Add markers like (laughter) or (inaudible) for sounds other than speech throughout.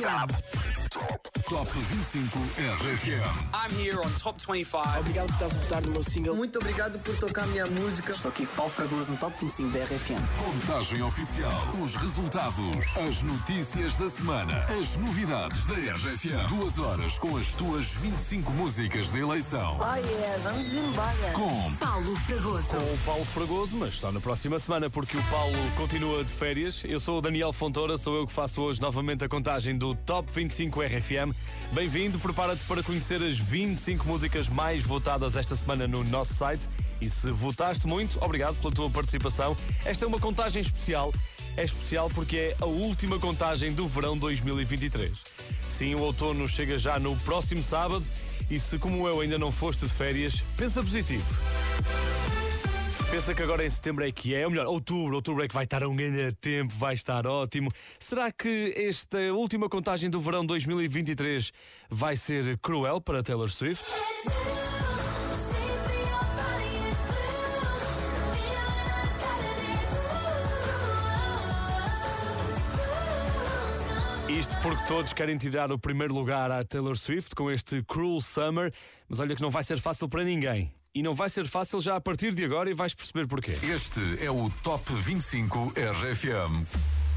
RFM. Top 25 RFM. I'm here on Top 25. Obrigado por estás a votar no meu single. Muito obrigado por tocar a minha música. Estou aqui com Paulo Fragoso no Top 25 da RFM. Contagem oficial. Os resultados. As notícias da semana. As novidades da RFM. Duas horas com as tuas 25 músicas de eleição. Oh yeah, vamos embora. Com Paulo Fragoso. com o Paulo Fragoso, mas está na próxima semana porque o Paulo continua de férias. Eu sou o Daniel Fontoura, sou eu que faço hoje novamente a contagem do Top 25 RFM. Bem-vindo, prepara-te para conhecer as 25 músicas mais votadas esta semana no nosso site. E se votaste muito, obrigado pela tua participação. Esta é uma contagem especial. É especial porque é a última contagem do verão 2023. Sim, o outono chega já no próximo sábado e se, como eu, ainda não foste de férias, pensa positivo. Pensa que agora em setembro é que é, ou melhor, outubro, outubro é que vai estar um grande tempo, vai estar ótimo. Será que esta última contagem do verão 2023 vai ser cruel para Taylor Swift? Isto porque todos querem tirar o primeiro lugar à Taylor Swift com este Cruel Summer, mas olha que não vai ser fácil para ninguém. E não vai ser fácil já a partir de agora e vais perceber porquê. Este é o Top 25 RFM.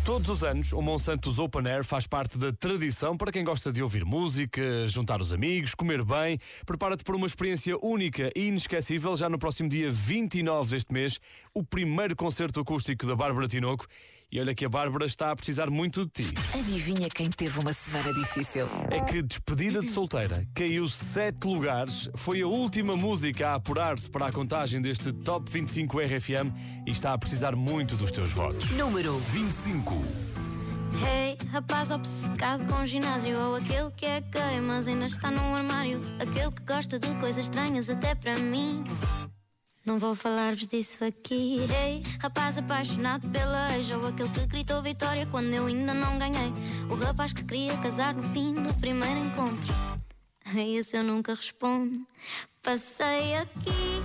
Todos os anos, o Monsanto's Open Air faz parte da tradição para quem gosta de ouvir música, juntar os amigos, comer bem. Prepara-te para uma experiência única e inesquecível já no próximo dia 29 deste mês, o primeiro concerto acústico da Bárbara Tinoco. E olha que a Bárbara está a precisar muito de ti. Adivinha quem teve uma semana difícil? É que despedida de solteira caiu sete lugares, foi a última música a apurar-se para a contagem deste Top 25 RFM e está a precisar muito dos teus votos. Número 25. Hey, rapaz obcecado com ginásio Ou aquele que é gay, mas ainda está no armário Aquele que gosta de coisas estranhas até para mim Não vou falar-vos disso aqui. Hey, rapaz apaixonado pela ex Ou aquele que gritou vitória quando eu ainda não ganhei. O rapaz que queria casar no fim do primeiro encontro. A esse eu nunca respondo. Passei aqui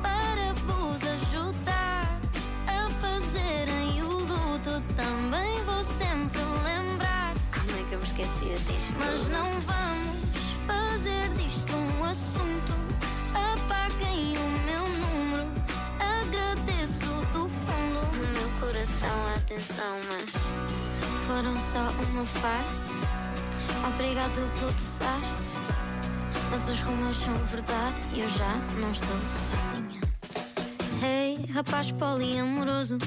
para vos ajudar A fazerem o luto Também vou sempre lembrar. Como é que eu me esquecia disto? Mas não vamos atenção Mas foram só uma face Obrigado pelo desastre Mas os rumores são verdade E eu já não estou sozinha. Hey, rapaz poliamoroso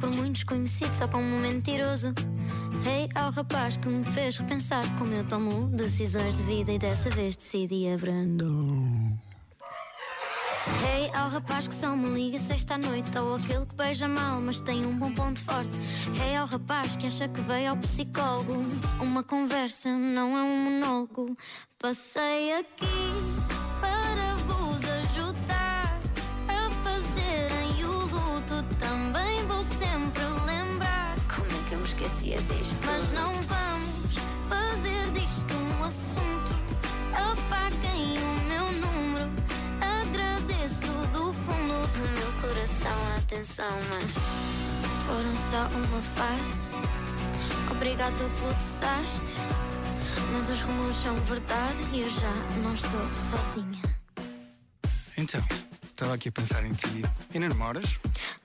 Por muitos conhecido só como mentiroso. Hey, ao rapaz que me fez repensar Como eu tomo decisões de vida E dessa vez decidi abrandar Hey, ao rapaz que só me liga sexta à noite Ou aquele que beija mal, mas tem um bom ponto forte. Hey, ao rapaz que acha que veio ao psicólogo. Uma conversa não é um monólogo. Passei aqui atenção, mas foram só uma face. Obrigado pelo desastre, mas os rumores são verdade e eu já não estou sozinha. Então, estava aqui a pensar em ti. E não namoras?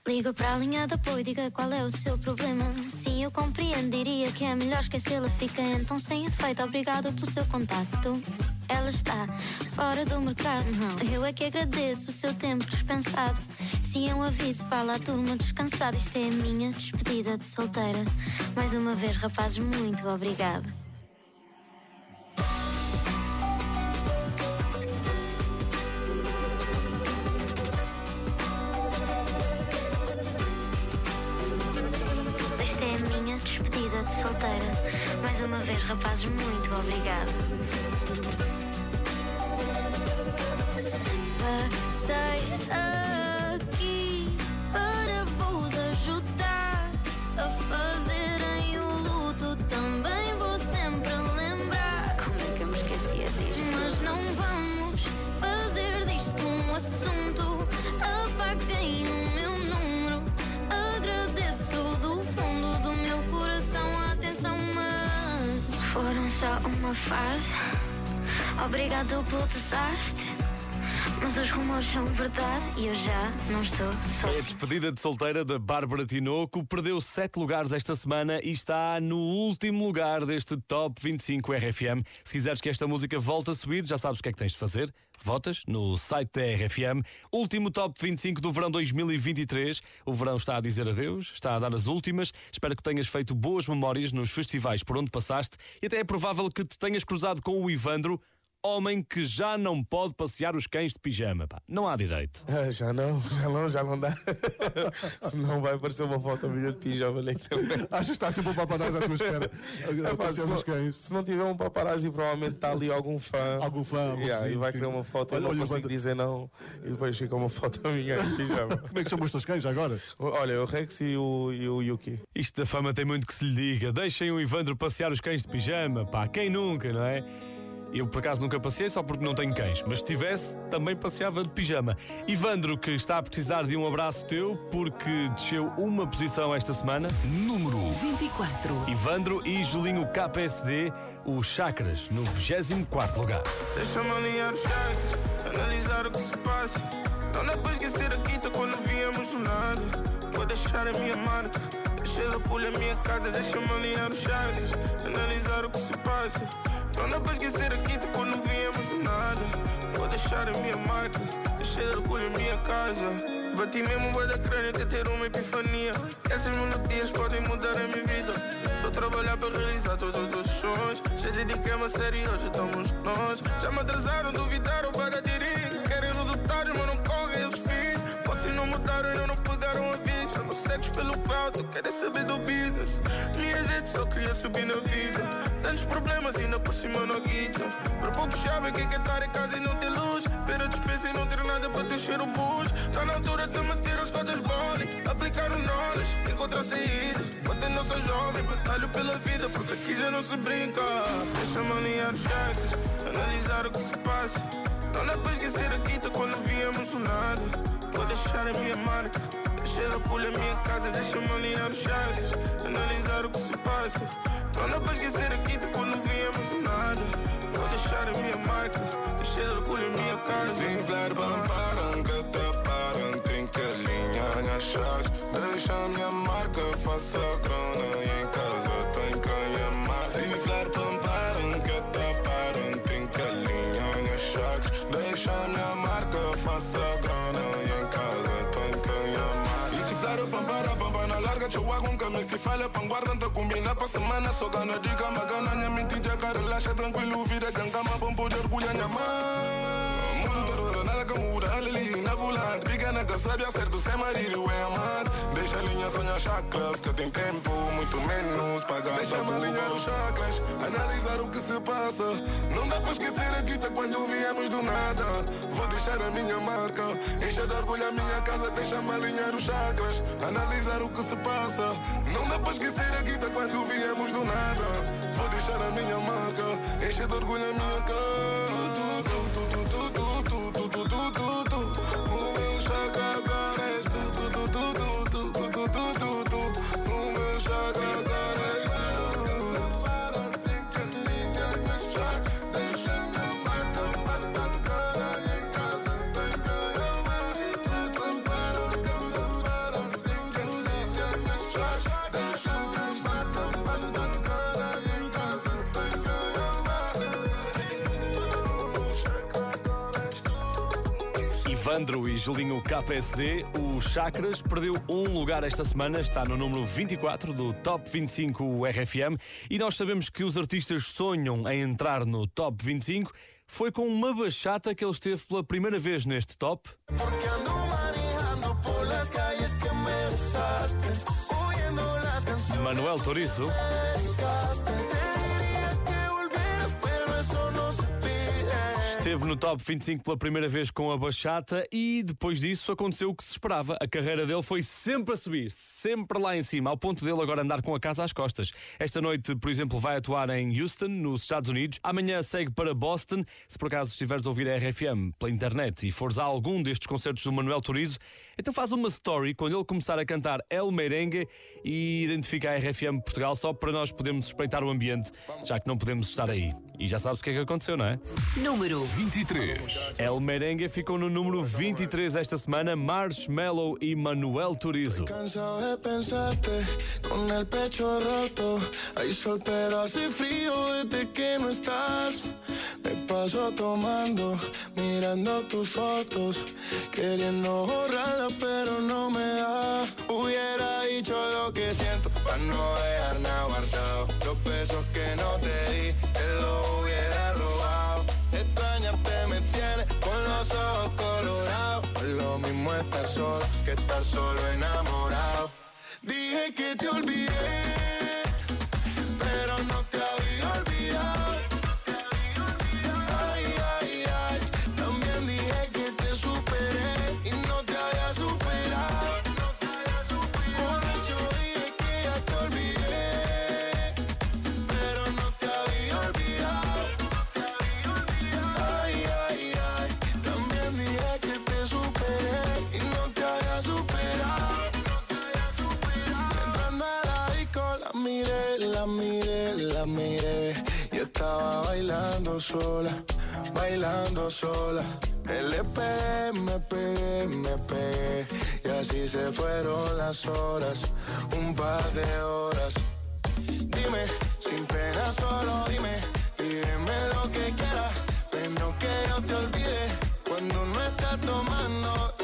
Liga para a linha de apoio, diga qual é o seu problema. Sim, eu compreendo, diria que é melhor esquecê-la. Fica então sem efeito, obrigado pelo seu contacto. Ela está fora do mercado, não. Eu é que agradeço o seu tempo dispensado. Sim, eu aviso, fala à turma descansada. Isto é a minha despedida de solteira. Mais uma vez, rapazes, muito obrigado. Esta é a minha despedida de solteira. Mais uma vez, rapazes, muito obrigado. Passei aqui para vos ajudar a fazerem o luto. Também vou sempre lembrar. Como é que eu me esquecia disto? Mas não vamos fazer disto um assunto. Apaguem o meu número. Agradeço do fundo do meu coração a atenção, mas foram só uma fase. Obrigado pelo desastre. Mas os rumores são verdade e eu já não estou só. É a despedida de solteira da Bárbara Tinoco. Perdeu sete lugares esta semana e está no último lugar deste Top 25 RFM. Se quiseres que esta música volte a subir, já sabes o que é que tens de fazer. Votas no site da RFM. Último Top 25 do verão 2023. O verão está a dizer adeus, está a dar as últimas. Espero que tenhas feito boas memórias nos festivais por onde passaste e até é provável que te tenhas cruzado com o Ivandro homem que já não pode passear os cães de pijama. Pá. Não há direito. (laughs) Ah, já não, já não, já não dá. (laughs) Senão vai aparecer uma foto minha de pijama na internet. Achas que está sempre um paparazzi à tua espera? (laughs) É, pá, se, não, cães. se não tiver um paparazzi, provavelmente está ali algum fã. Algum fã, algum yeah, E vai querer uma foto, eu Olha, não olha, consigo dizer não. E depois fica uma foto minha em pijama. Como é que chamam os teus cães agora? Olha, o Rex e o, e o Yuki. Isto da fama tem muito que se lhe diga. Deixem o Ivandro passear os cães de pijama, pá. Quem nunca, não é? Eu, por acaso, nunca passei só porque não tenho cães, mas se tivesse, também passeava de pijama. Ivandro, que está a precisar de um abraço teu porque desceu uma posição esta semana. Número 24. Ivandro e Julinho KPSD, os Chakras, no 24 lugar. Deixa-me alinhar os chakras, analisar o que se passa. Não dá para esquecer a quinta quando viemos do nada. Vou deixar a minha marca, deixei pulha a minha casa. Deixa-me alinhar os chakras, analisar o que se passa. Não dá para esquecer a quinta quando viemos do nada. Vou deixar a minha marca, deixei pulha a minha casa. Bati mesmo o da crânio até ter uma epifania. Essas melodias podem mudar a minha vida. Estou a trabalhar para realizar todos os sonhos. Já dediquei-me a sério, hoje estamos nós. Já me atrasaram, duvidaram para aderir. Querem resultados, mas segues pelo alto, querem saber do business. Minha gente só queria subir na vida. Tantos problemas, ainda por cima não guita. Por pouco sabem que é estar em casa e não ter luz. Ver a despesa e não ter nada para deixar o bus. Tá na altura de meter as cotas boli. Aplicar o knowledge, encontrar saídas. Não sou jovem, batalho pela vida. Porque aqui já não se brinca. Deixa-me alinhar os chakras, analisar o que se passa. Não dá para esquecer a quinta quando viemos do nada. Vou deixar a minha marca. Deixei da pulha a minha casa, deixa-me alinhar os chakras, analisar o que se passa. Não dá para esquecer a quinta quando viemos do nada. Vou deixar a minha marca, deixei da pulha a minha casa. Sin fler param que te param Tem que alinhar as chaves Deixa a minha marca, faça grana E em casa tem quem amar Sin fler param que te param Tem que alinhar as chaves Deixa a minha marca, faça grana Larga chihuahua que mi stifale pan guardando combina pa semana. Só ganha diga magana nya mentira jagara tranquilo vida ganga ma bombo de orgulho nya mãe que muda, ali na volante Pequena que sabe sem marido é amar. Deixa a linha sonhar chakras Que tem tempo, muito menos pagar. Deixa-me alinhar os chakras Analisar o que se passa. Não dá para esquecer a guita quando viemos do nada. Vou deixar a minha marca Encher de orgulho a minha casa. Deixa-me alinhar os chakras Analisar o que se passa. Não dá para esquecer a guita quando viemos do nada. Vou deixar a minha marca Encher de orgulho a minha casa Ivandro e Julinho KPSD, o Chakras perdeu um lugar esta semana, está no número 24 do Top 25 RFM e nós sabemos que os artistas sonham em entrar no Top 25. Foi com uma bachata que ele esteve pela primeira vez neste top. Porque ando manejando por las calles que me besaste, oyendo las canciones Manuel Torizo. Esteve no top 25 pela primeira vez com a bachata e depois disso aconteceu o que se esperava. A carreira dele foi sempre a subir, sempre lá em cima, ao ponto dele agora andar com a casa às costas. Esta noite, por exemplo, vai atuar em Houston, nos Estados Unidos. Amanhã segue para Boston. Se por acaso estiveres a ouvir a RFM pela internet e fores a algum destes concertos do Manuel Turizo, então faz uma story quando ele começar a cantar El Merengue e identifica a RFM Portugal só para nós podermos espreitar o ambiente, já que não podemos estar aí. E já sabes o que é que aconteceu, não é? Número 23. El Merengue ficou no número 23 esta semana, Marshmello e Manuel Turizo. Cansado de pensarte con el pecho roto. Hay sol, pero hace frío desde que no estás. Me paso tomando, mirando tus fotos, queriendo borrarlas, pero no me da. Hubiera dicho lo que siento para no dejar nada guardado. Los besos que no te di, los hubiera robado. Extrañarte me tiene con los ojos colorados. Lo mismo estar solo que estar solo enamorado. Dije que te olvidé, sola, bailando sola. Me le pegué, me pegué, me pegué. Y así se fueron las horas, un par de horas. Dime, sin pena solo dime, dime lo que quieras, pero que yo te olvide. Cuando no estás tomando,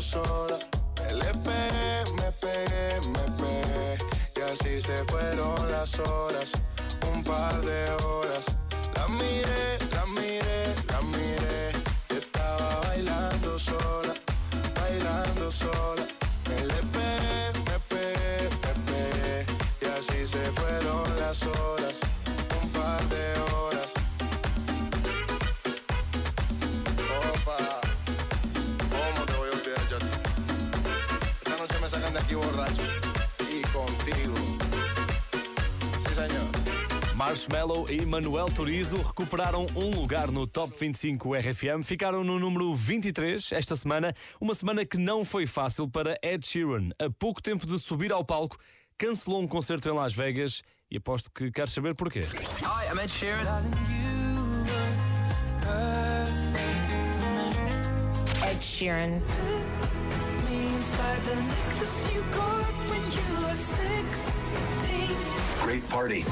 sola. Pegué, me pegué, me y así se fueron las horas, e Manuel Turizo recuperaram um lugar no Top 25 RFM, ficaram no número 23 esta semana, uma semana que não foi fácil para Ed Sheeran. A pouco tempo de subir ao palco, cancelou um concerto em Las Vegas e aposto que queres saber porquê. Hi, I'm Ed Sheeran. Ed Sheeran. Great party.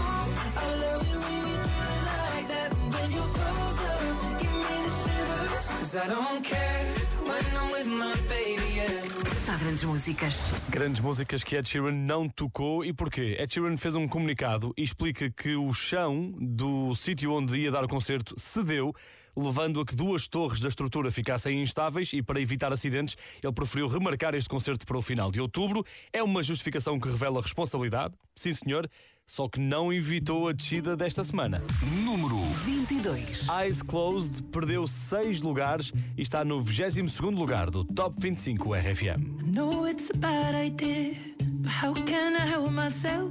Só grandes músicas. Grandes músicas que Ed Sheeran não tocou e porquê? Ed Sheeran fez um comunicado e explica que o chão do sítio onde ia dar o concerto cedeu, levando a que duas torres da estrutura ficassem instáveis e para evitar acidentes, ele preferiu remarcar este concerto para o final de outubro. É uma justificação que revela responsabilidade, sim senhor, só que não evitou a descida desta semana. Número 22. Eyes Closed perdeu seis lugares e está no 22º lugar do Top 25 RFM. know it's a bad idea, but how can I help myself?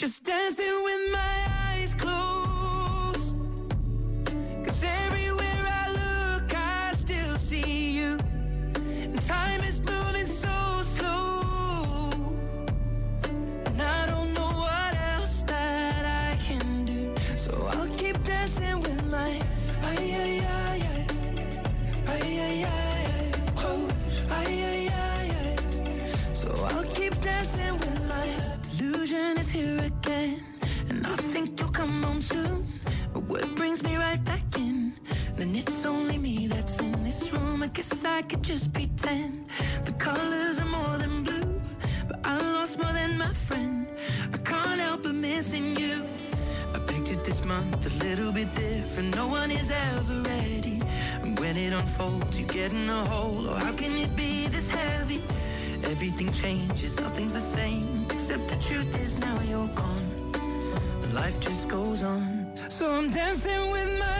just dancing with my eyes closed. Cause everywhere I look, I still see you. And time is moving so slow. And I don't know what else that I can do. So I'll keep dancing with my ay ay ay ay ay ay ay ay ay. So I'll keep dancing with my delusion is here again, and I think you'll come home soon. But what brings me right back in? Then it's only me that's in this room. I guess I could just pretend the colors are more than blue, but I lost more than my friend. I can't help but missing you. I pictured this month a little bit different. No one is ever ready. And when it unfolds, you get in a hole. Or oh, how can it be this heavy? Everything changes, nothing's the same. Except the truth is now you're gone. Life just goes on. So I'm dancing with my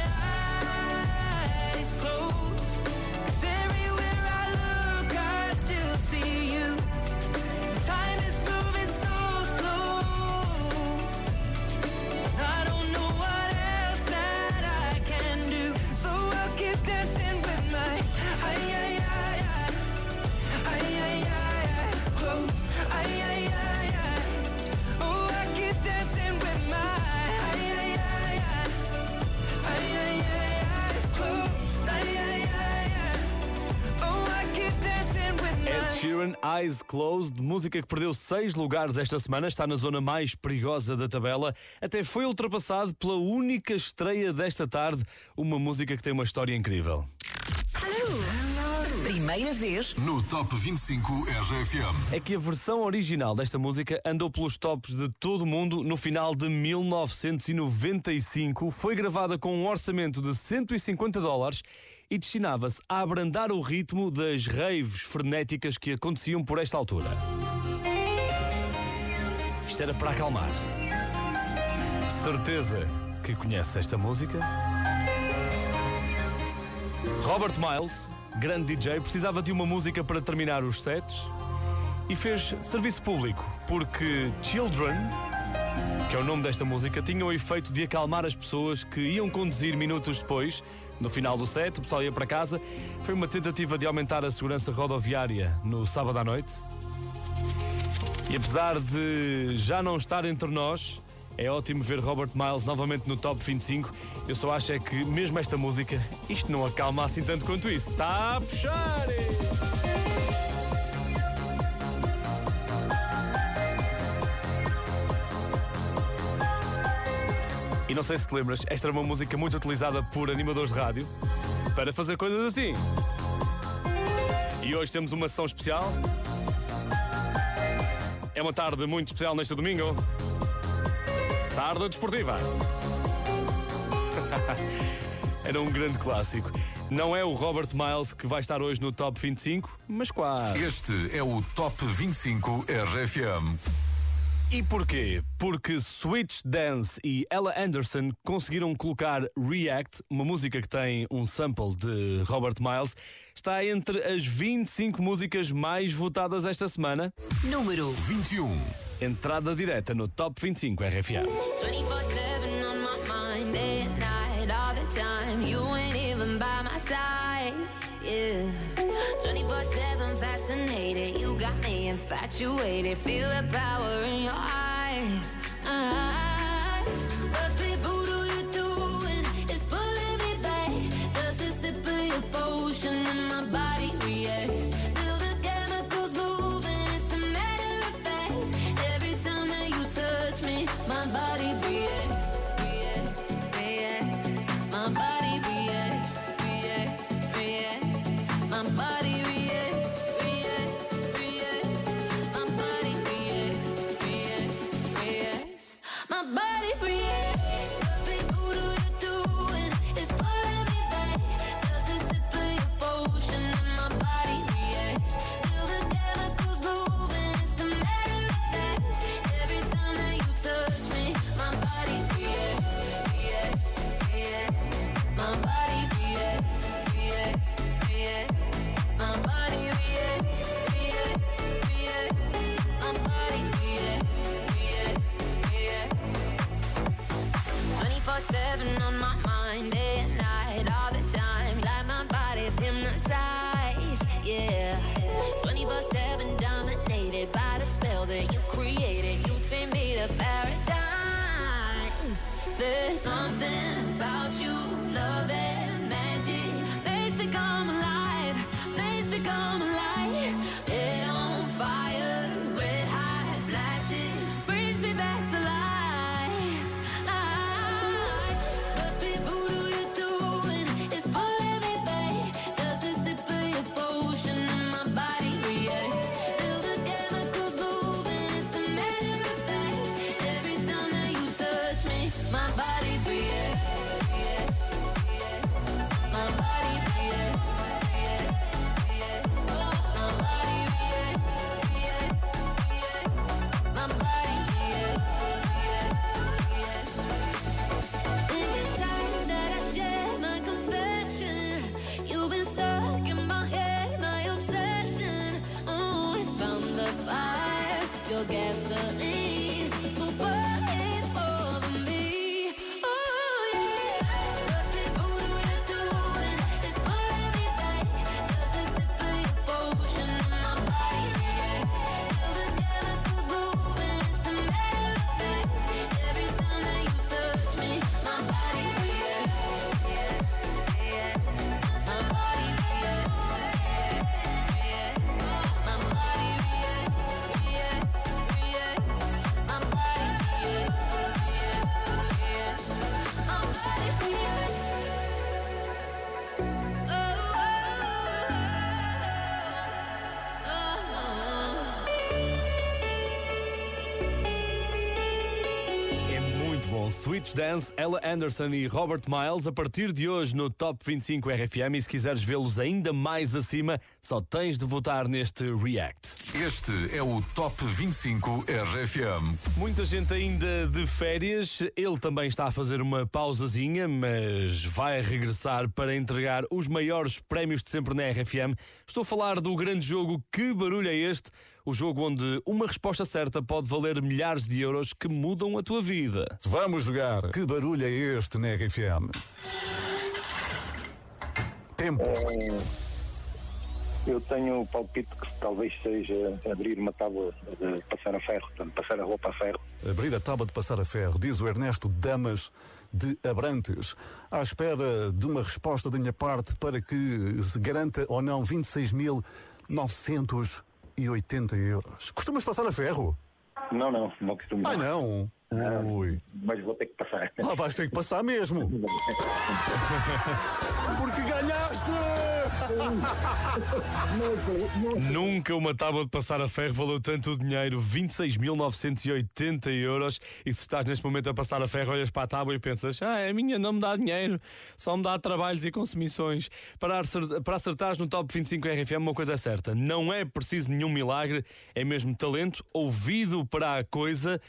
Sheeran, Eyes Closed, música que perdeu seis lugares esta semana, está na zona mais perigosa da tabela, até foi ultrapassado pela única estreia desta tarde, uma música que tem uma história incrível. Primeira vez No Top 25 RFM. É que a versão original desta música andou pelos tops de todo o mundo no final de 1995, foi gravada com um orçamento de 150 dólares e destinava-se a abrandar o ritmo das raves frenéticas que aconteciam por esta altura. Isto era para acalmar. Certeza que conhece esta música? Robert Miles, grande DJ, precisava de uma música para terminar os sets e fez serviço público, porque Children, que é o nome desta música, tinha o efeito de acalmar as pessoas que iam conduzir minutos depois. No final do set, o pessoal ia para casa. Foi uma tentativa de aumentar a segurança rodoviária no sábado à noite. E apesar de já não estar entre nós, é ótimo ver Robert Miles novamente no top 25. Eu só acho é que, mesmo esta música, isto não acalma assim tanto quanto isso. Está a puxar! E não sei se te lembras, esta era uma música muito utilizada por animadores de rádio para fazer coisas assim. E hoje temos uma sessão especial. É uma tarde muito especial neste domingo. Tarde desportiva. (laughs) Era um grande clássico. Não é o Robert Miles que vai estar hoje no Top 25, mas quase. Este é o Top 25 RFM. E porquê? Porque Switch Dance e Ella Anderson conseguiram colocar React, uma música que tem um sample de Robert Miles, está entre as 25 músicas mais votadas esta semana. Número 21. Entrada direta no Top 25 RFA. 24-7 infatuated. Feel the power in your eyes. Switch Dance, Ella Anderson e Robert Miles a partir de hoje no Top 25 RFM. E se quiseres vê-los ainda mais acima, só tens de votar neste React. Este é o Top 25 RFM. Muita gente ainda de férias. Ele também está a fazer uma pausazinha, mas vai regressar para entregar os maiores prémios de sempre na RFM. Estou a falar do grande jogo Que Barulho é Este? O jogo onde uma resposta certa pode valer milhares de euros que mudam a tua vida. Vamos jogar. Que barulho é este na RFM? Tempo. Eu tenho o palpite que talvez seja abrir uma tábua de passar a ferro, portanto, passar a roupa a ferro. Abrir a tábua de passar a ferro, diz o Ernesto Damas de Abrantes. À espera de uma resposta da minha parte para que se garanta ou não 26.980 euros. Costumas passar a ferro? Não, não, não costumo. Ah, não? Ui. Mas vou ter que passar. Ah, vais ter que passar mesmo. (laughs) Porque ganhaste! (laughs) Nunca uma tábua de passar a ferro valeu tanto dinheiro, 26.980 euros. E se estás neste momento a passar a ferro, olhas para a tábua e pensas: Ah, é minha, não me dá dinheiro, só me dá trabalhos e consumições. Para, para acertares no Top 25 RFM, uma coisa é certa: não é preciso nenhum milagre, é mesmo talento, ouvido para a coisa.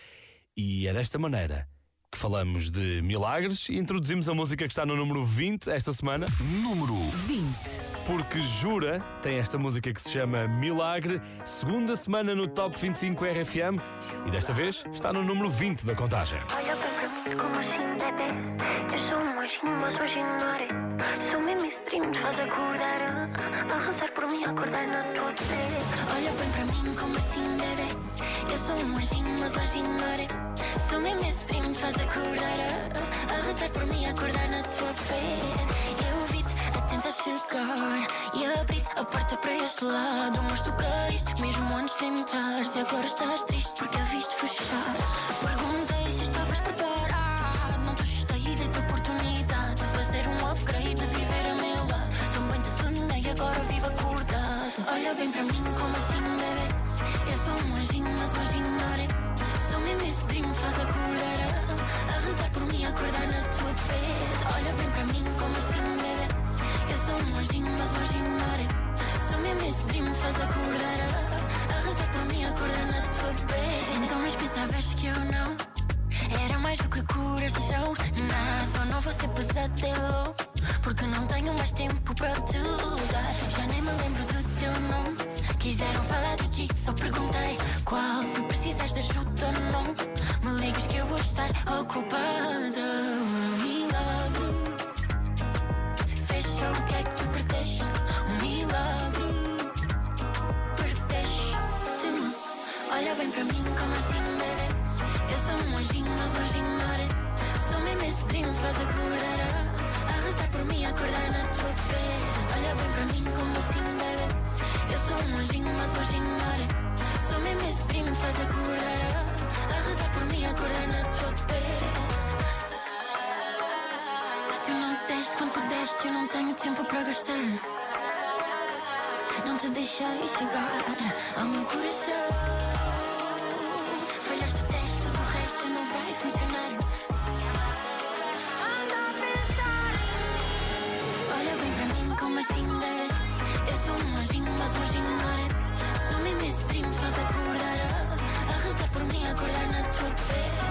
E é desta maneira que falamos de milagres e introduzimos a música que está no número 20 esta semana. Número 20. Porque Jura tem esta música que se chama Milagre, segunda semana no Top 25 RFM e desta vez está no número 20 da contagem. Olha para mim como assim, bebê. Eu sou um anjinho, mas hoje Sou esse dream, te faz acordar A, a rezar por mim, acordar na tua pele Olha bem para mim como assim, bebê. Eu sou um anjinho, mas hoje Sou esse dream, te faz acordar A, a rezar por mim, acordar na tua pele. Eu vi-te a tentar chegar E abri-te a porta para este lado. Mas tu caíste mesmo antes de entrares E agora estás triste porque a viste fechar. Perguntei se estavas preparado agora vivo acordado. Olha bem para mim como assim, bebê Eu sou um anjinho, mas hoje ignorei Sou mesmo esse dream, faz acordar a, a rezar por mim, acordar na tua pele. Olha bem para mim como assim, bebê Eu sou um anjinho, mas hoje ignorei Sou mesmo esse dream, faz acordar a, a rezar por mim, acordar na tua pele. Então mas pensavas que eu não era mais do que coração. Não, só não vou ser pesadelo Porque não tenho mais tempo para dar Já nem me lembro do teu nome. Quiseram falar do ti, só perguntei Qual, se precisas de ajuda acordar na tua pele Olha bem para mim como assim, bebê Eu sou um anjinho, mas anjinho ignorei Sou mesmo esse primo, me faz acordar A rezar por mim, acordar na tua pele Tu não deste quando pudeste Eu não tenho tempo para gastar. Não te deixei chegar Ao meu coração A, a rezar por mim, acordar na tua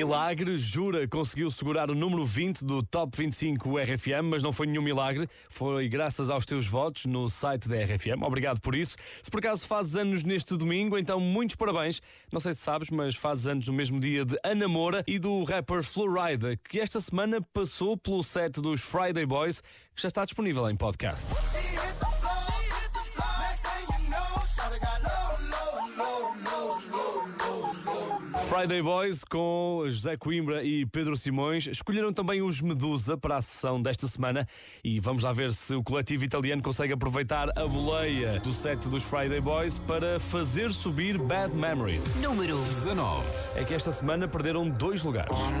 Milagre, jura, conseguiu segurar o número 20 do Top 25 RFM, mas não foi nenhum milagre, foi graças aos teus votos no site da RFM. Obrigado por isso. Se por acaso fazes anos neste domingo, então muitos parabéns. Não sei se sabes, mas fazes anos no mesmo dia de Ana Moura e do rapper Florida, que esta semana passou pelo set dos Friday Boys, que já está disponível em podcast. Friday Boys com José Coimbra e Pedro Simões escolheram também os Medusa para a sessão desta semana e vamos lá ver se o coletivo italiano consegue aproveitar a boleia do set dos Friday Boys para fazer subir Bad Memories. Número 19. É que esta semana perderam dois lugares. One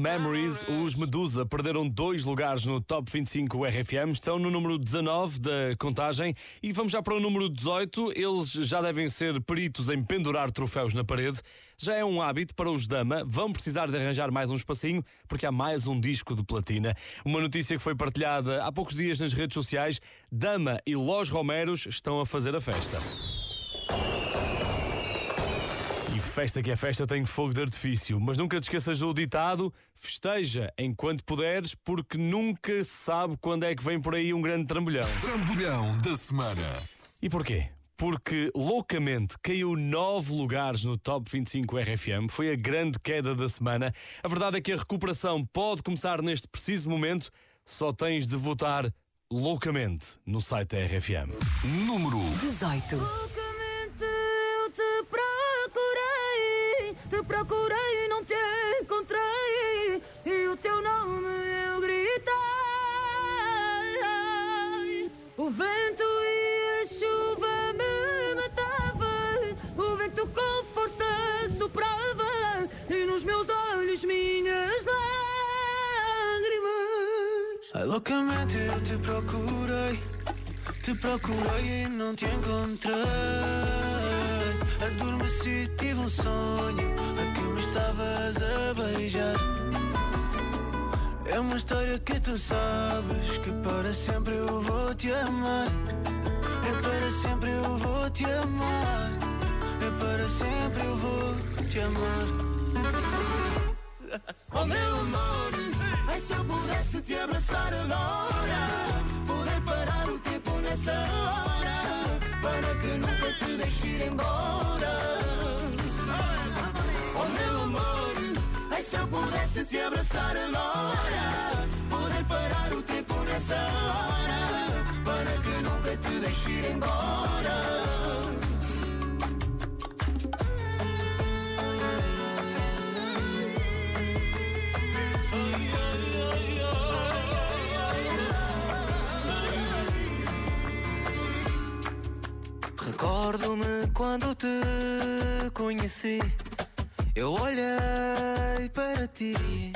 Memories, os Medusa perderam dois lugares no Top 25 RFM, estão no número 19 da contagem e vamos já para o número 18. Eles já devem ser peritos em pendurar troféus na parede. Já é um hábito para os Dama, vão precisar de arranjar mais um espacinho porque há mais um disco de platina. Uma notícia que foi partilhada há poucos dias nas redes sociais: Dama e Los Romeros estão a fazer a festa. Festa que é festa tem fogo de artifício, mas nunca te esqueças do ditado: festeja enquanto puderes, porque nunca se sabe quando é que vem por aí um grande trambolhão. Trambolhão da semana. E porquê? Porque loucamente caiu nove lugares no Top 25 RFM, foi a grande queda da semana. A verdade é que a recuperação pode começar neste preciso momento, só tens de votar loucamente no site da RFM. Número 18. Procurei, não te encontrei, e o teu nome eu gritei. O vento e a chuva me matavam, o vento com força soprava, e nos meus olhos minhas lágrimas. Ai, loucamente eu te procurei, te procurei e não te encontrei. Adormeci, tive um sonho a que me estavas a beijar. É uma história que tu sabes que para sempre eu vou te amar. É para sempre eu vou te amar. É para sempre eu vou te amar. (laughs) Oh meu amor, ai se eu pudesse te abraçar agora, poder parar o tempo nessa hora, para que nunca te deixe ir embora. Oh meu amor, ai se eu pudesse te abraçar agora, poder parar o tempo nessa hora, para que nunca te deixe ir embora. Recordo-me quando te conheci. Eu olhei para ti.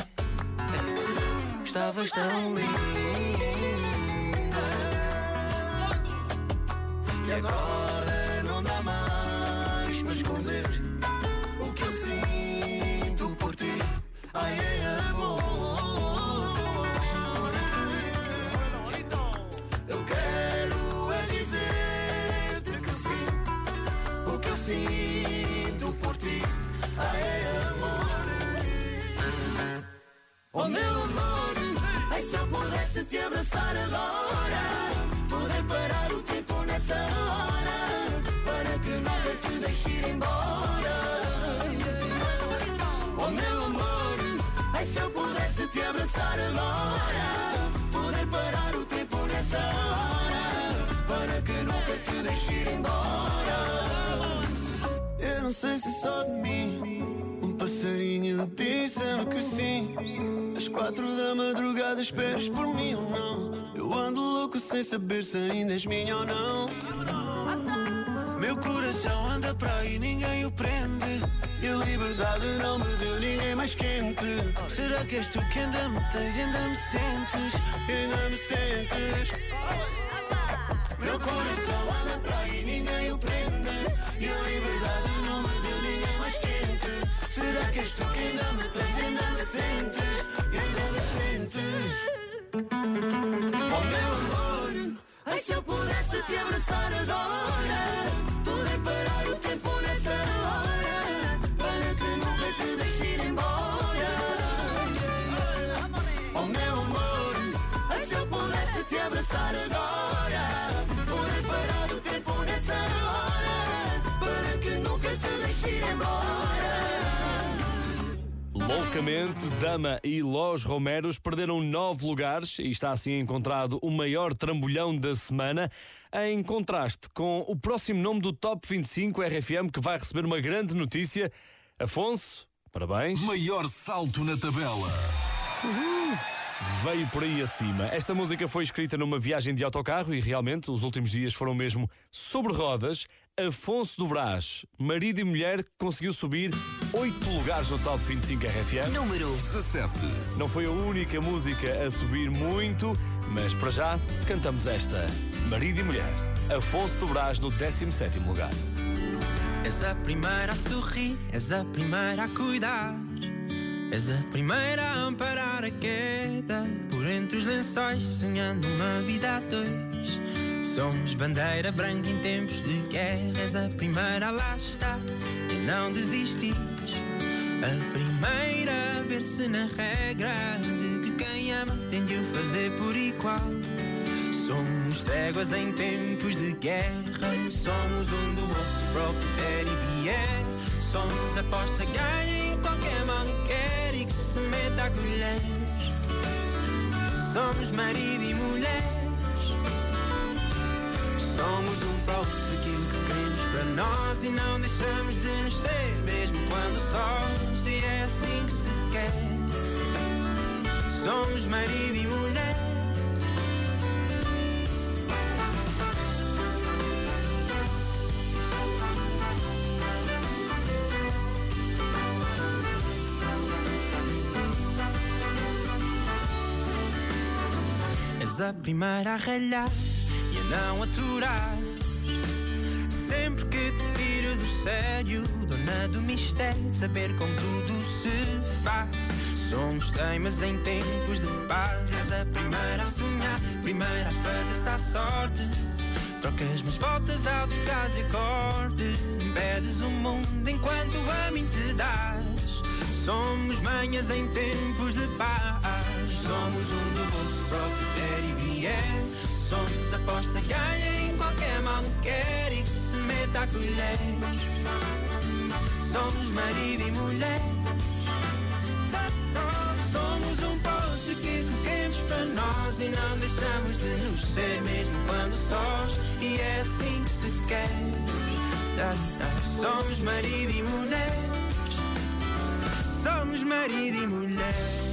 Estavas tão linda. E agora pudesse te abraçar agora, poder parar o tempo nessa hora, para que nada te deixe ir embora. Oh meu amor, ai se eu pudesse te abraçar agora, poder parar o tempo nessa hora, para que nunca te deixe ir embora. Eu não sei se só de mim, passarinho disse-me que sim. Às quatro da madrugada esperas por mim ou não? Eu ando louco sem saber se ainda és minha ou não. Meu coração anda para aí, ninguém o prende. E a liberdade não me deu ninguém mais quente. Será que és tu que ainda me tens ainda me sentes? Ainda me sentes? Meu coração anda para aí, ninguém o prende. E a liberdade que és tu que ainda me tens ainda me sentes? Ainda me sentes? Oh meu amor, ai se eu pudesse te abraçar agora, Loucamente, Dama e Los Romeros perderam nove lugares e está assim encontrado o maior trambolhão da semana, em contraste com o próximo nome do Top 25 RFM que vai receber uma grande notícia. Afonso, parabéns. Maior salto na tabela. Veio por aí acima. Esta música foi escrita numa viagem de autocarro e realmente os últimos dias foram mesmo sobre rodas. Afonso do Brás, marido e mulher, conseguiu subir oito lugares no Top 25 RFM. Número 17. Não foi a única música a subir muito, mas para já cantamos esta. Marido e mulher. Afonso do Brás no 17 lugar. És a primeira a sorrir, és a primeira a cuidar. És a primeira a amparar a queda por entre os lençóis, sonhando uma vida a dois. Somos bandeira branca em tempos de guerra. És a primeira a lá estar e não desistir. A primeira a ver-se na regra de que quem ama tem de o fazer por igual. Somos tréguas em tempos de guerra. Somos um do outro para o e vier. Somos aposta ganha em qualquer mal que quer que se meta a colheres. Somos marido e mulher. Somos um para o outro aquilo que queremos para nós e não deixamos de nos ser, mesmo quando sós. E é assim que se quer. Somos marido e mulher. És a primeira a ralhar e a não aturar. Sempre que te tiro do sério, dona do mistério, saber como tudo se faz. Somos temas em tempos de paz. És a primeira a sonhar, primeira a fazer-se à sorte. Trocas mas voltas ao trocares acorde. Impedes o mundo enquanto a mim te dás. Somos manhas em tempos de paz. Somos um do outro para que vier. Somos aposta ganha em qualquer mal que quer e que se meta a colher. Somos marido e mulher. Somos um posto que colhemos para nós e não deixamos de nos ser mesmo quando sós. E é assim que se quer. Somos marido e mulher. Somos marido e mulher.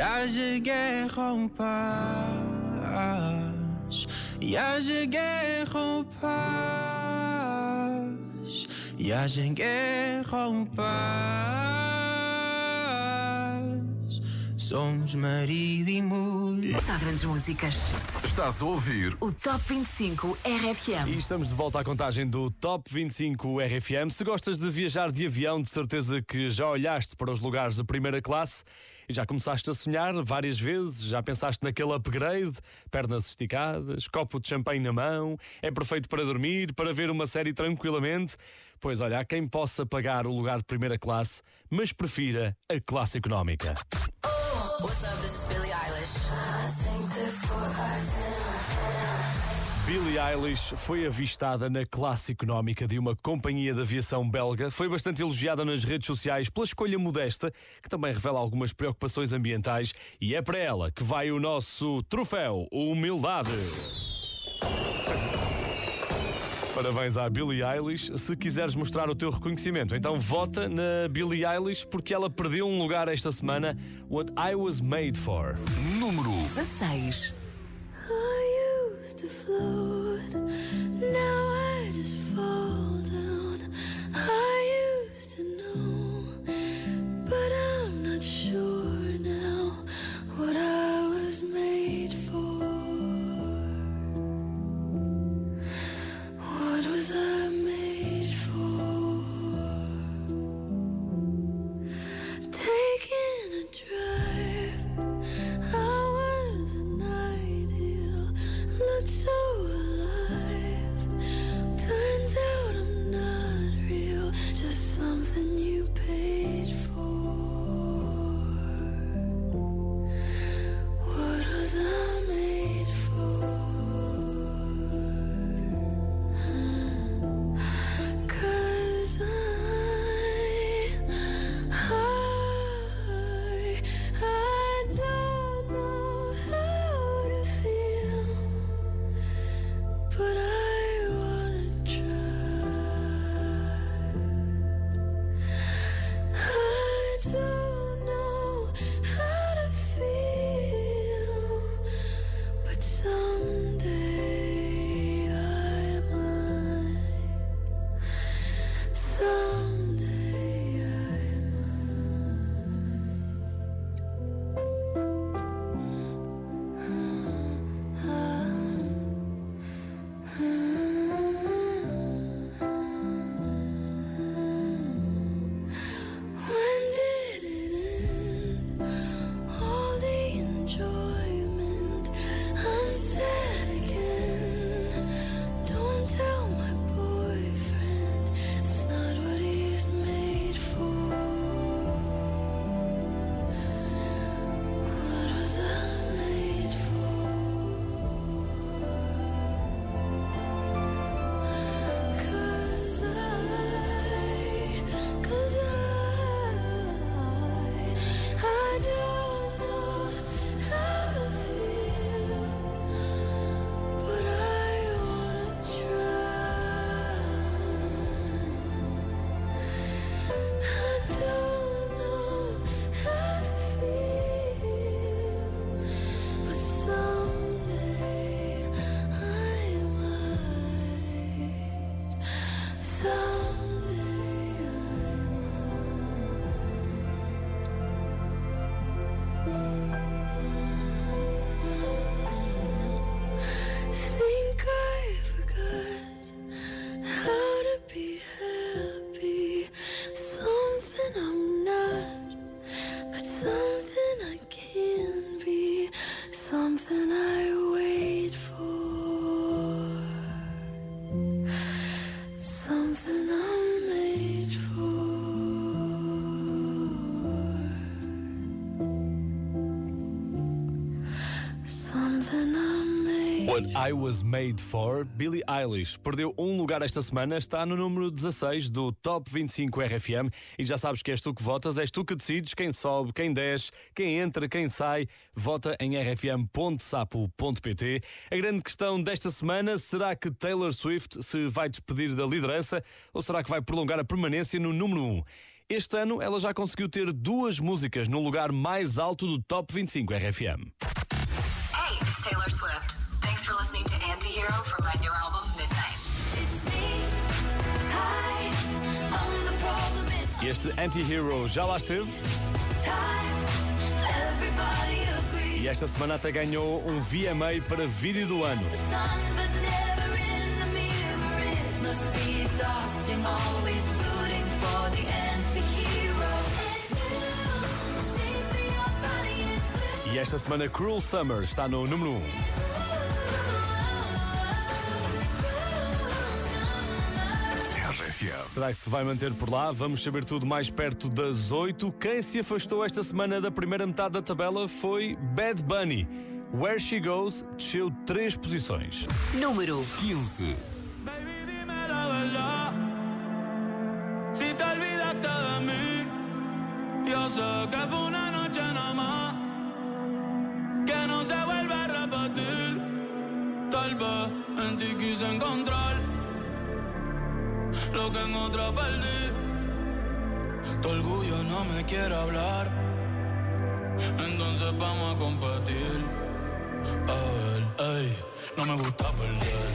E haja guerra ou paz E haja guerra ou paz E haja guerra ou paz Somos marido e mulher Só grandes músicas. Estás a ouvir O Top 25 RFM. E estamos de volta à contagem do Top 25 RFM. Se gostas de viajar de avião, de certeza que já olhaste para os lugares de primeira classe e já começaste a sonhar várias vezes, já pensaste naquele upgrade, pernas esticadas, copo de champanhe na mão, é perfeito para dormir, para ver uma série tranquilamente. Pois olha, há quem possa pagar o lugar de primeira classe, mas prefira a classe económica. What's up? This is Billie Eilish. Billie Eilish foi avistada na classe económica de uma companhia de aviação belga. Foi bastante elogiada nas redes sociais pela escolha modesta, que também revela algumas preocupações ambientais. E é para ela que vai o nosso troféu Humildade. Parabéns à Billie Eilish. Se quiseres mostrar o teu reconhecimento, então vota na Billie Eilish porque ela perdeu um lugar esta semana. What I Was Made For. Número 16. I used to float, now I just fall down. I used to know, but I'm not sure What I Was Made For, Billie Eilish. Perdeu um lugar esta semana, está no número 16 do Top 25 RFM e já sabes que és tu que votas, és tu que decides quem sobe, quem desce, quem entra, quem sai. Vota em rfm.sapo.pt. A grande questão desta semana será que Taylor Swift se vai despedir da liderança ou será que vai prolongar a permanência no número 1? Este ano ela já conseguiu ter duas músicas no lugar mais alto do Top 25 RFM. Hey, Taylor Swift. Thanks for listening to Antihero from my new album, Midnights. Este anti-hero já lá esteve e esta semana até ganhou um VMA para vídeo do ano. The E esta semana Cruel Summer está no número 1. RFM. Será que se vai manter por lá? Vamos saber tudo mais perto das 8. Quem se afastou esta semana da primeira metade da tabela foi Bad Bunny. Where She Goes desceu três posições. Número 15. la verdad. Si te olvidaste de mí, yo sé que fue una noche nada más. Que no se vuelve a repetir. Tal vez en ti quise encontrar lo que en otra perdí. Tu orgullo no me quiere hablar. Entonces vamos a competir. A ver, ey, no me gusta perder.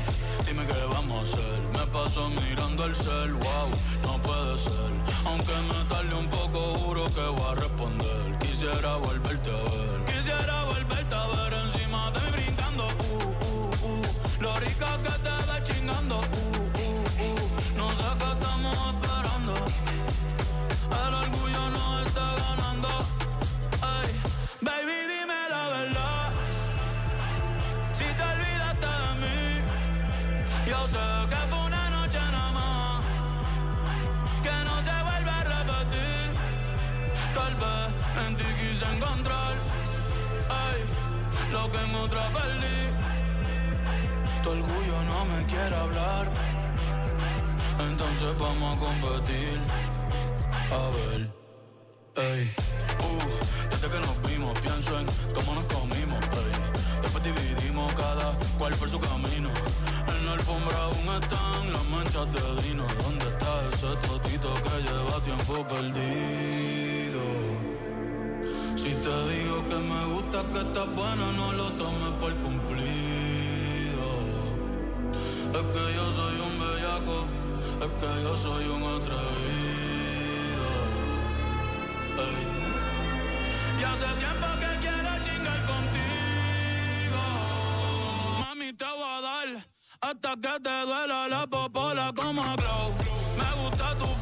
Dime qué vamos a hacer. Me paso mirando el cel, wow, no puede ser. Aunque me tarde un poco, juro que voy a responder. Quisiera volverte a ver. Quisiera volverte a ver encima de mí brincando. Uh, uh, uh. Lo rica que te ve chingando. Uh, El orgullo no está ganando. Ay, baby, dime la verdad. Si te olvidaste de mí, yo sé que fue una noche nada más. Que no se vuelve a repetir. Tal vez en ti quise encontrar. Ay, lo que en otra perdí. Tu orgullo no me quiere hablar. Entonces vamos a competir. A ver. Ey, uh, desde que nos vimos pienso en cómo nos comimos, ey. Después dividimos cada cual por su camino. En la alfombra aún están las manchas de vino. ¿Dónde está ese totito que lleva tiempo perdido? Si te digo que me gusta que estás buena, no lo tomes por cumplido. Es que yo soy un bellaco, es que yo soy un atrevido. Y hace tiempo que quiero chingar contigo. Mami, te voy a dar hasta que te duela la popola como glow. Me gusta tu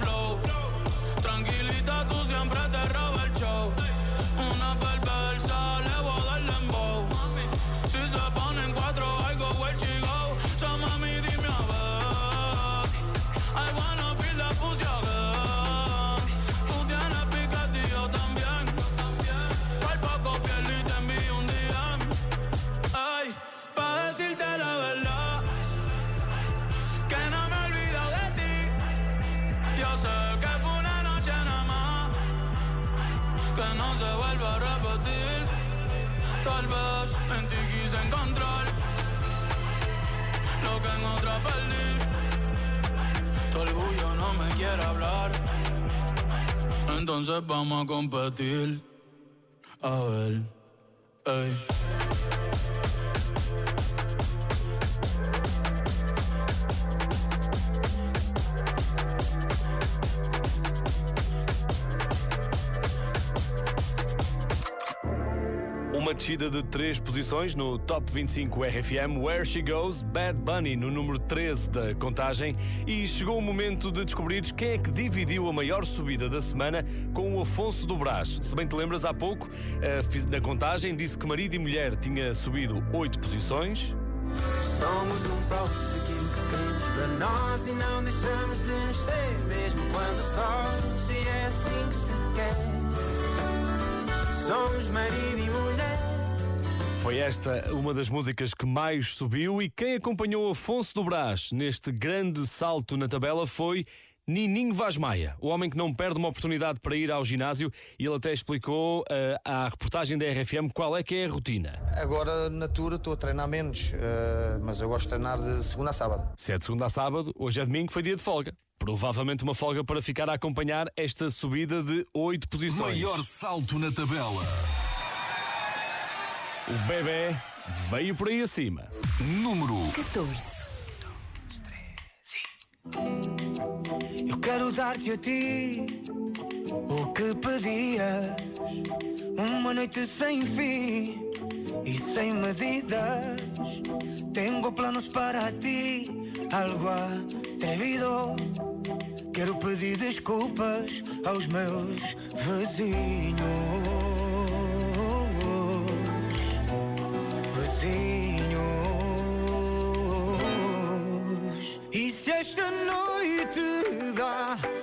Tal vez en ti quise encontrar lo que en otra perdí. Tu orgullo no me quiere hablar. Entonces vamos a competir. A ver, ey. Uma descida de três posições no Top 25 RFM, Where She Goes, Bad Bunny no número 13 da contagem. E chegou o momento de descobrires quem é que dividiu a maior subida da semana com o Afonso do Brás. Se bem te lembras, há pouco, eh, na contagem, disse que marido e mulher tinha subido oito posições. Somos um próprio para nós e não deixamos de nos ser, mesmo quando só se é assim que se quer. Somos marido e mulher, Foi esta uma das músicas que mais subiu e quem acompanhou Afonso do Brás neste grande salto na tabela foi Nininho Vaz Maia, o homem que não perde uma oportunidade para ir ao ginásio e ele até explicou uh, à reportagem da RFM qual é que é a rotina. Agora, na tour, estou a treinar menos, uh, mas eu gosto de treinar de segunda a sábado. Se é de segunda a sábado, hoje é domingo, foi dia de folga. Provavelmente uma folga para ficar a acompanhar esta subida de oito posições. Maior salto na tabela. O bebê veio por aí acima. Número 14. Eu quero dar-te a ti o que pedias. Uma noite sem fim e sem medidas. Tengo planos para ti, algo atrevido. Quero pedir desculpas aos meus. Vizinhos. E se esta noite dá, tu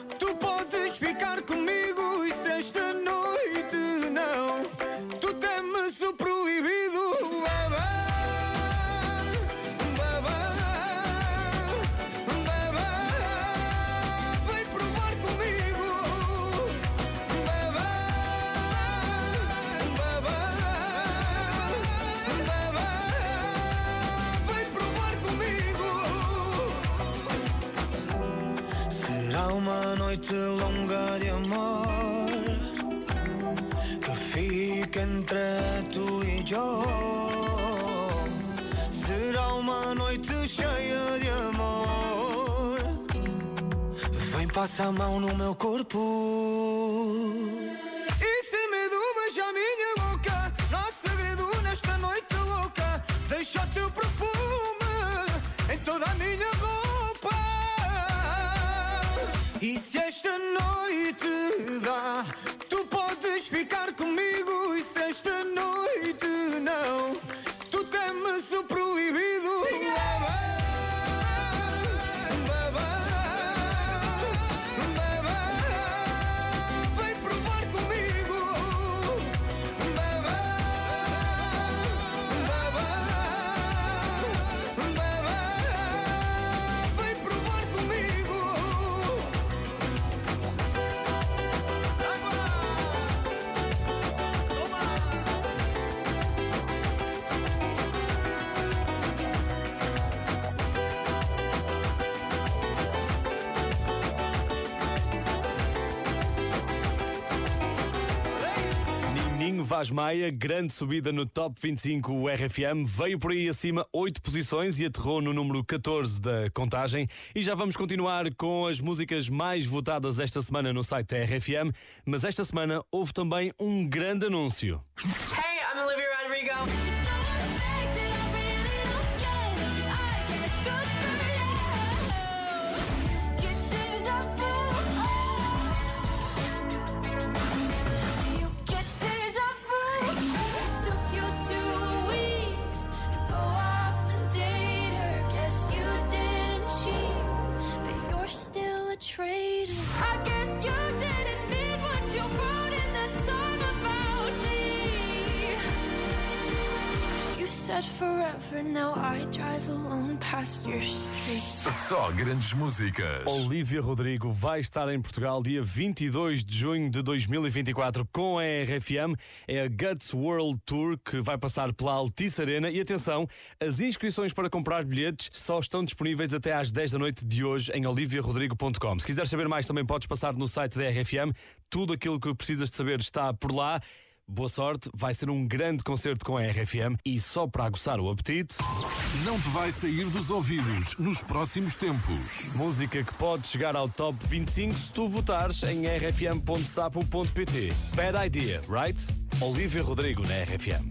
Será uma noite cheia de amor. Vem, passa a mão no meu corpo. E sem medo, beija a minha boca. Nosso segredo nesta noite louca. Deixa o teu perfume em toda a minha roupa. E se esta noite dá, Vaz Maia, grande subida no Top 25 RFM, veio por aí acima oito posições e aterrou no número 14 da contagem. E já vamos continuar com as músicas mais votadas esta semana no site da RFM, mas esta semana houve também um grande anúncio. Grandes músicas. Olivia Rodrigo vai estar em Portugal dia 22 de junho de 2024 com a RFM. É a Guts World Tour que vai passar pela Altice Arena. E atenção, as inscrições para comprar bilhetes só estão disponíveis até às 10 da noite de hoje em oliviarodrigo.com. Se quiseres saber mais, também podes passar no site da RFM. Tudo aquilo que precisas de saber está por lá. Boa sorte, vai ser um grande concerto com a RFM e só para aguçar o apetite. Não te vai sair dos ouvidos nos próximos tempos. Música que pode chegar ao top 25 se tu votares em rfm.sapo.pt. Bad idea, right? Olivia Rodrigo na RFM.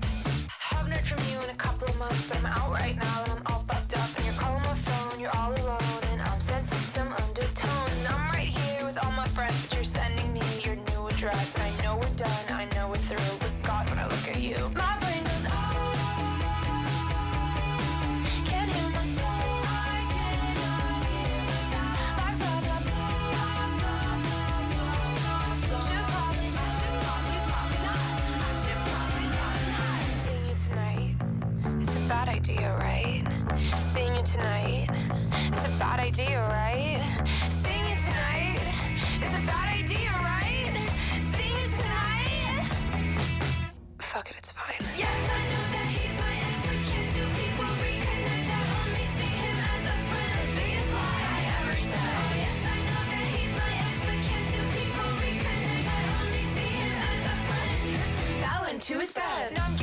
Fell into his